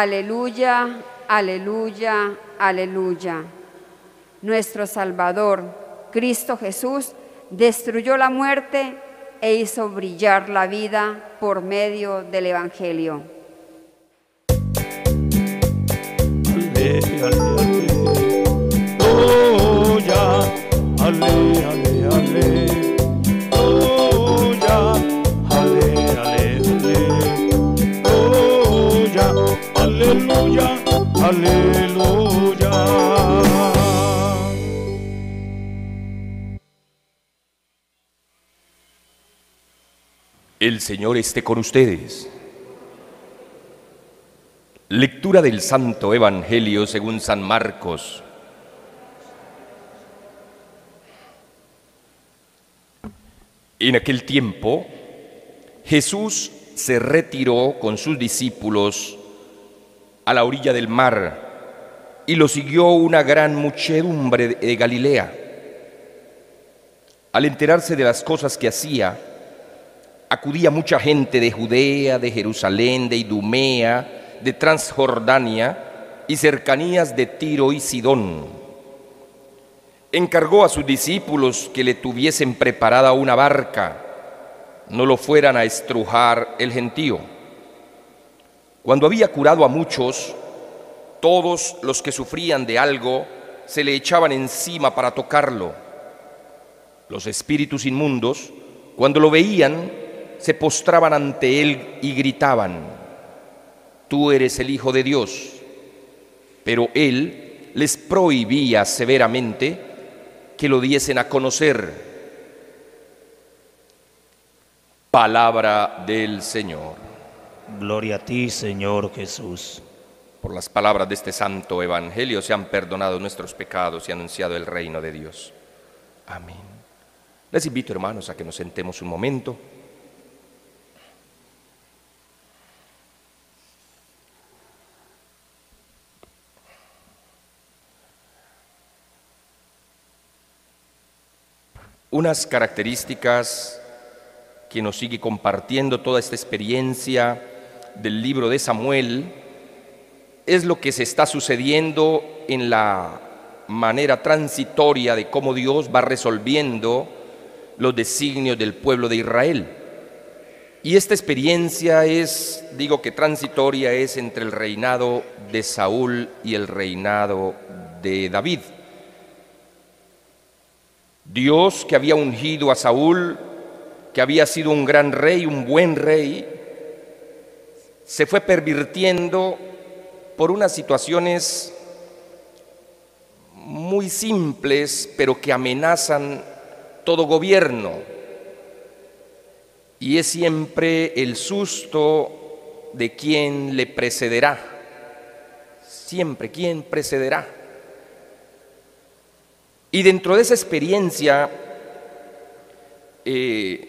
Aleluya, aleluya, aleluya. Nuestro Salvador, Cristo Jesús, destruyó la muerte e hizo brillar la vida por medio del Evangelio. aleluya, aleluya. El Señor esté con ustedes. Lectura del Santo Evangelio según San Marcos. En aquel tiempo, Jesús se retiró con sus discípulos a la orilla del mar y lo siguió una gran muchedumbre de Galilea. Al enterarse de las cosas que hacía, acudía mucha gente de Judea, de Jerusalén, de Idumea, de Transjordania y cercanías de Tiro y Sidón. Encargó a sus discípulos que le tuviesen preparada una barca, no lo fueran a estrujar el gentío cuando había curado a muchos, todos los que sufrían de algo se le echaban encima para tocarlo. Los espíritus inmundos, cuando lo veían, se postraban ante él y gritaban, Tú eres el Hijo de Dios. Pero él les prohibía severamente que lo diesen a conocer. Palabra del Señor. Gloria a ti, Señor Jesús. Por las palabras de este santo evangelio se han perdonado nuestros pecados y anunciado el reino de Dios. Amén. Les invito, hermanos, a que nos sentemos un momento. Unas características que nos sigue compartiendo toda esta experiencia del libro de Samuel es lo que se está sucediendo en la manera transitoria de cómo Dios va resolviendo los designios del pueblo de Israel. Y esta experiencia es, digo que transitoria, es entre el reinado de Saúl y el reinado de David. Dios que había ungido a Saúl, que había sido un gran rey, un buen rey, se fue pervirtiendo por unas situaciones muy simples, pero que amenazan todo gobierno. Y es siempre el susto de quien le precederá. Siempre, ¿quién precederá? Y dentro de esa experiencia, eh,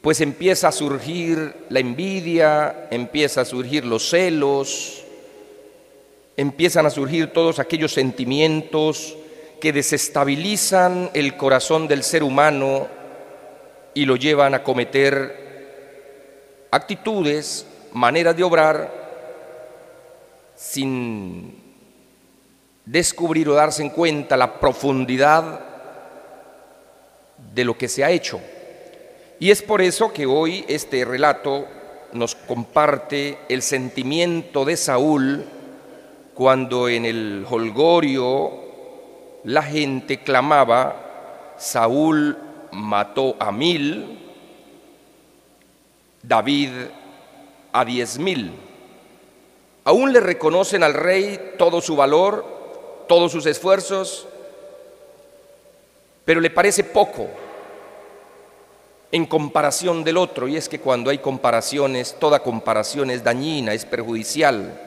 pues empieza a surgir la envidia, empieza a surgir los celos, empiezan a surgir todos aquellos sentimientos que desestabilizan el corazón del ser humano y lo llevan a cometer actitudes, maneras de obrar, sin descubrir o darse en cuenta la profundidad de lo que se ha hecho. Y es por eso que hoy este relato nos comparte el sentimiento de Saúl cuando en el holgorio la gente clamaba, Saúl mató a mil, David a diez mil. Aún le reconocen al rey todo su valor, todos sus esfuerzos, pero le parece poco en comparación del otro, y es que cuando hay comparaciones, toda comparación es dañina, es perjudicial,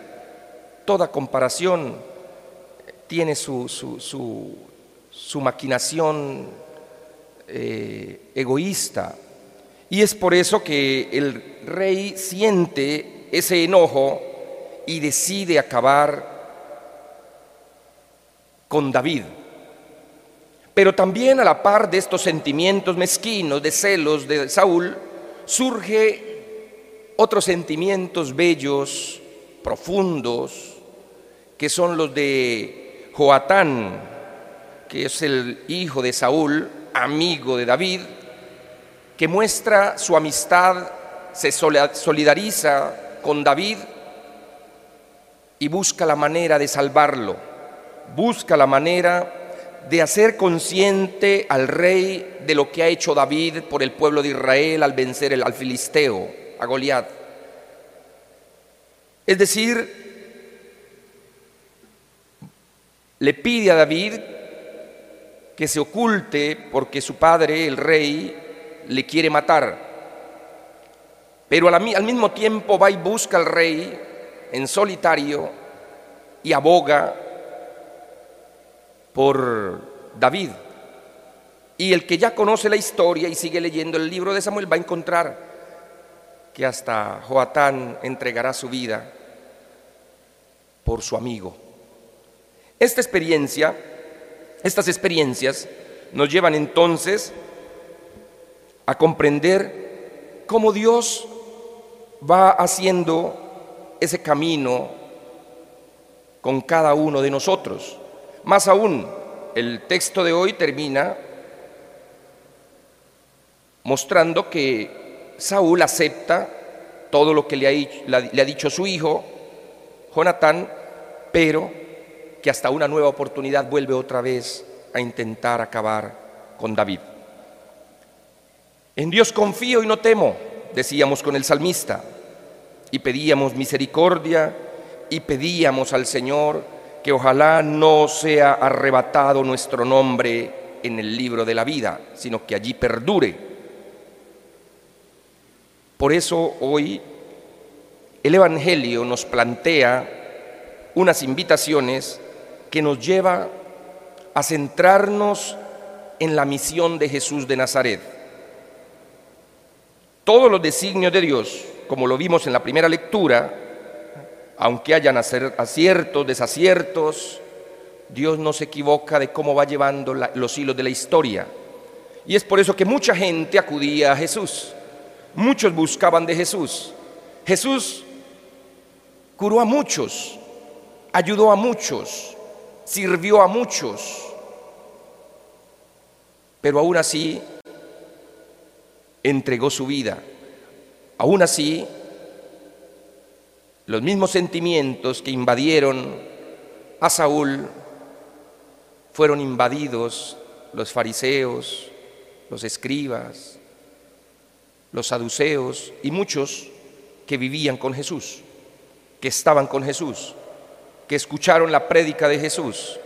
toda comparación tiene su, su, maquinación eh, egoísta, y es por eso que el rey siente ese enojo y decide acabar con David. Pero también a la par de estos sentimientos mezquinos de celos de Saúl, surge otros sentimientos bellos, profundos, que son los de Joatán, que es el hijo de Saúl, amigo de David, que muestra su amistad, se solidariza con David y busca la manera de salvarlo, busca la manera de hacer consciente al rey de lo que ha hecho David por el pueblo de Israel al vencer al filisteo, a Goliat. Es decir, le pide a David que se oculte porque su padre, el rey, le quiere matar. Pero al mismo tiempo va y busca al rey en solitario y aboga por David. Y el que ya conoce la historia y sigue leyendo el libro de Samuel va a encontrar que hasta Joatán entregará su vida por su amigo. Esta experiencia, estas experiencias nos llevan entonces a comprender cómo Dios va haciendo ese camino con cada uno de nosotros. Más aún, el texto de hoy termina mostrando que Saúl acepta todo lo que le ha, dicho su hijo, Jonatán, pero que hasta una nueva oportunidad vuelve otra vez a intentar acabar con David. En Dios confío y no temo, decíamos con el salmista, y pedíamos misericordia y pedíamos al Señor que ojalá no sea arrebatado nuestro nombre en el libro de la vida, sino que allí perdure. Por eso hoy el Evangelio nos plantea unas invitaciones que nos lleva a centrarnos en la misión de Jesús de Nazaret. Todos los designios de Dios, como lo vimos en la primera lectura, aunque hayan aciertos, desaciertos, Dios no se equivoca de cómo va llevando los hilos de la historia. Y es por eso que mucha gente acudía a Jesús. Muchos buscaban de Jesús. Jesús curó a muchos, ayudó a muchos, sirvió a muchos. Pero aún así entregó su vida. Aún así los mismos sentimientos que invadieron a Saúl fueron invadidos los fariseos, los escribas, los saduceos y muchos que vivían con Jesús, que estaban con Jesús, que escucharon la prédica de Jesús.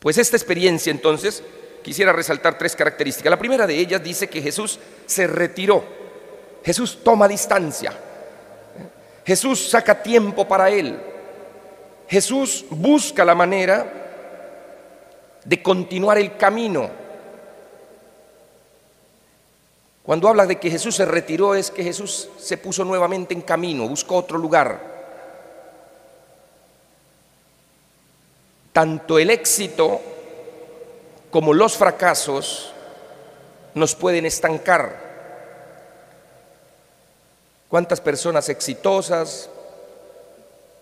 Pues esta experiencia entonces quisiera resaltar tres características. La primera de ellas dice que Jesús se retiró, Jesús toma distancia. Jesús saca tiempo para él. Jesús busca la manera de continuar el camino. Cuando habla de que Jesús se retiró es que Jesús se puso nuevamente en camino, buscó otro lugar. Tanto el éxito como los fracasos nos pueden estancar. ¿Cuántas personas exitosas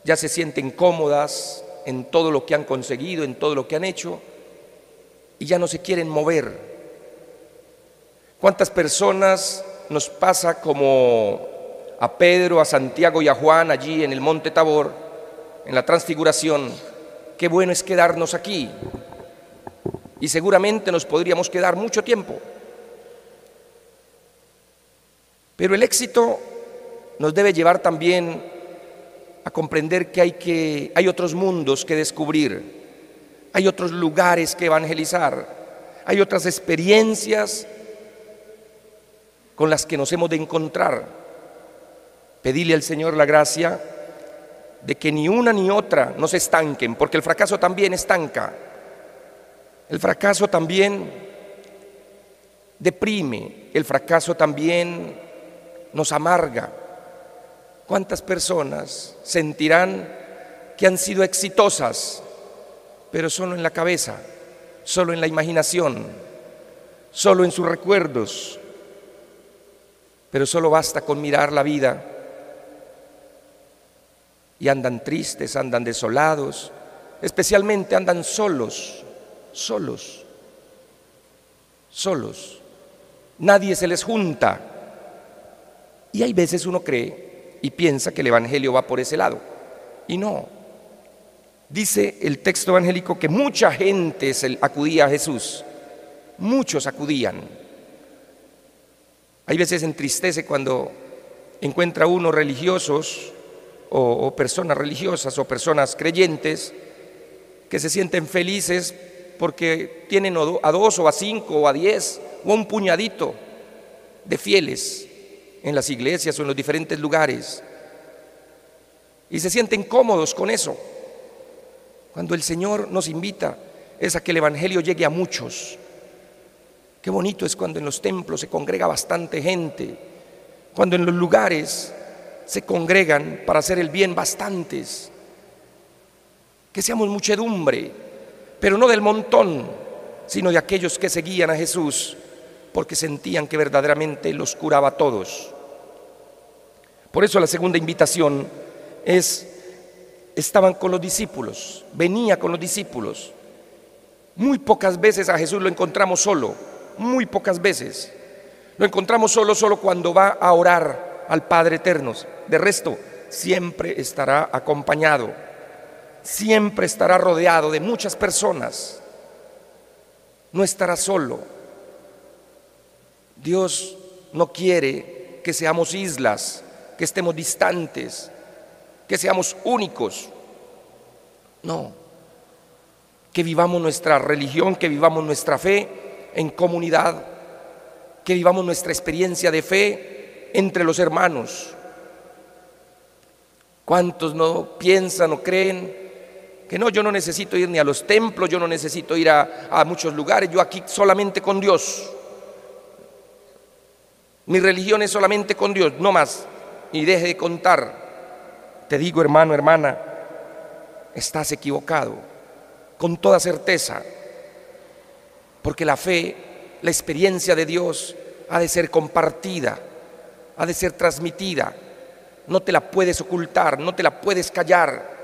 ya se sienten cómodas en todo lo que han conseguido, en todo lo que han hecho, y ya no se quieren mover? ¿Cuántas personas nos pasa como a Pedro, a Santiago y a Juan allí en el monte Tabor, en la transfiguración? Qué bueno es quedarnos aquí. Y seguramente nos podríamos quedar mucho tiempo. Pero el éxito nos debe llevar también a comprender que hay, que hay otros mundos que descubrir, hay otros lugares que evangelizar, hay otras experiencias con las que nos hemos de encontrar. Pedirle al Señor la gracia de que ni una ni otra nos estanquen, porque el fracaso también estanca. El fracaso también deprime, el fracaso también nos amarga. ¿Cuántas personas sentirán que han sido exitosas, pero solo en la cabeza, solo en la imaginación, solo en sus recuerdos? pero solo basta con mirar la vida y andan tristes, andan desolados, especialmente andan solos, solos, solos. Nadie se les junta. Y hay veces uno cree y piensa que el Evangelio va por ese lado. Y no. Dice el texto evangélico que mucha gente acudía a Jesús. Muchos acudían. Hay veces entristece cuando encuentra uno religiosos o, personas religiosas o personas creyentes que se sienten felices porque tienen a dos o a cinco o a diez o a un puñadito de fieles en las iglesias o en los diferentes lugares y se sienten cómodos con eso. Cuando el Señor nos invita es a que el Evangelio llegue a muchos. Qué bonito es cuando en los templos se congrega bastante gente, cuando en los lugares se congregan para hacer el bien bastantes. Que seamos muchedumbre, pero no del montón, sino de aquellos que seguían a Jesús porque sentían que verdaderamente los curaba a todos. Por eso la segunda invitación es, estaban con los discípulos, venía con los discípulos. Muy pocas veces a Jesús lo encontramos solo, muy pocas veces. Lo encontramos solo, solo cuando va a orar al Padre Eterno. De resto, siempre estará acompañado, siempre estará rodeado de muchas personas. No estará solo. Dios no quiere que seamos islas, que estemos distantes, que seamos únicos. No, que vivamos nuestra religión, que vivamos nuestra fe en comunidad, que vivamos nuestra experiencia de fe entre los hermanos. ¿Cuántos no piensan o creen que no, yo no necesito ir ni a los templos, yo no necesito ir a, a muchos lugares, yo aquí solamente con Dios? Mi religión es solamente con Dios, no más. Y deje de contar. Te digo, hermano, hermana, estás equivocado, con toda certeza, porque la fe, la experiencia de Dios ha de ser compartida, ha de ser transmitida, no te la puedes ocultar, no te la puedes callar,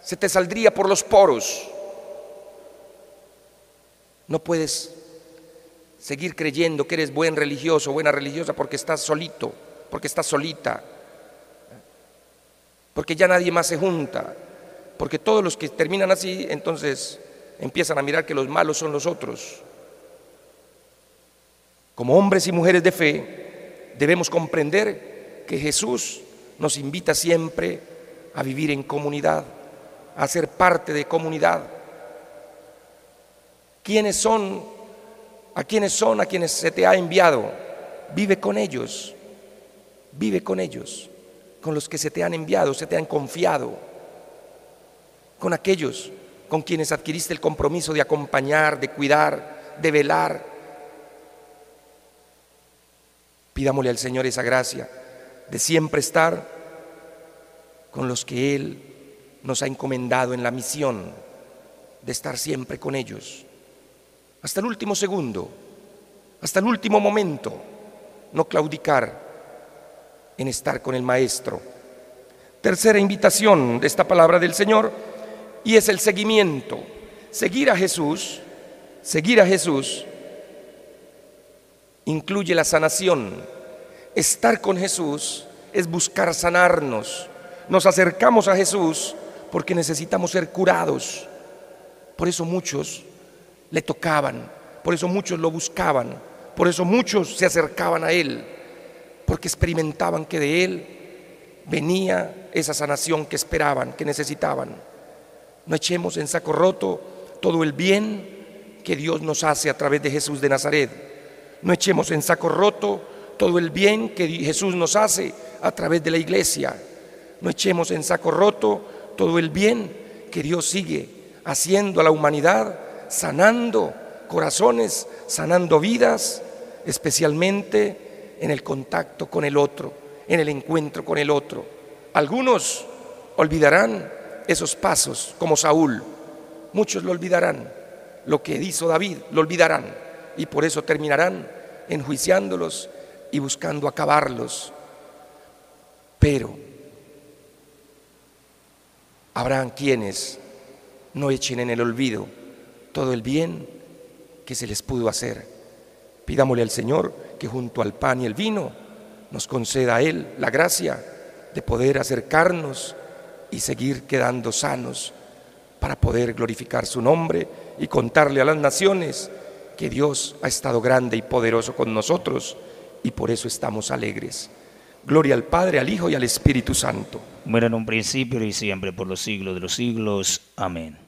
se te saldría por los poros. No puedes seguir creyendo que eres buen religioso, buena religiosa, porque estás solito, porque estás solita porque ya nadie más se junta, porque todos los que terminan así, entonces empiezan a mirar que los malos son los otros. Como hombres y mujeres de fe, debemos comprender que Jesús nos invita siempre a vivir en comunidad, a ser parte de comunidad. ¿Quiénes son? ¿A quiénes son? A quienes se te ha enviado. Vive con ellos, vive con ellos con los que se te han enviado, se te han confiado, con aquellos con quienes adquiriste el compromiso de acompañar, de cuidar, de velar. Pidámosle al Señor esa gracia de siempre estar con los que Él nos ha encomendado en la misión, de estar siempre con ellos, hasta el último segundo, hasta el último momento, no claudicar en estar con el Maestro. Tercera invitación de esta palabra del Señor y es el seguimiento. Seguir a Jesús, seguir a Jesús incluye la sanación. Estar con Jesús es buscar sanarnos. Nos acercamos a Jesús porque necesitamos ser curados. Por eso muchos le tocaban, por eso muchos lo buscaban, por eso muchos se acercaban a Él porque experimentaban que de Él venía esa sanación que esperaban, que necesitaban. No echemos en saco roto todo el bien que Dios nos hace a través de Jesús de Nazaret. No echemos en saco roto todo el bien que Jesús nos hace a través de la iglesia. No echemos en saco roto todo el bien que Dios sigue haciendo a la humanidad, sanando corazones, sanando vidas, especialmente en el contacto con el otro, en el encuentro con el otro. Algunos olvidarán esos pasos, como Saúl. Muchos lo olvidarán. Lo que hizo David lo olvidarán. Y por eso terminarán enjuiciándolos, y buscando acabarlos. Pero habrán quienes no echen en el olvido todo el bien que se les pudo hacer. Pidámosle al Señor que junto al pan y el vino nos conceda a Él la gracia de poder acercarnos y seguir quedando sanos para poder glorificar su nombre y contarle a las naciones que Dios ha estado grande y poderoso con nosotros y por eso estamos alegres. Gloria al Padre, al Hijo y al Espíritu Santo. Muera en un principio y siempre por los siglos de los siglos. Amén.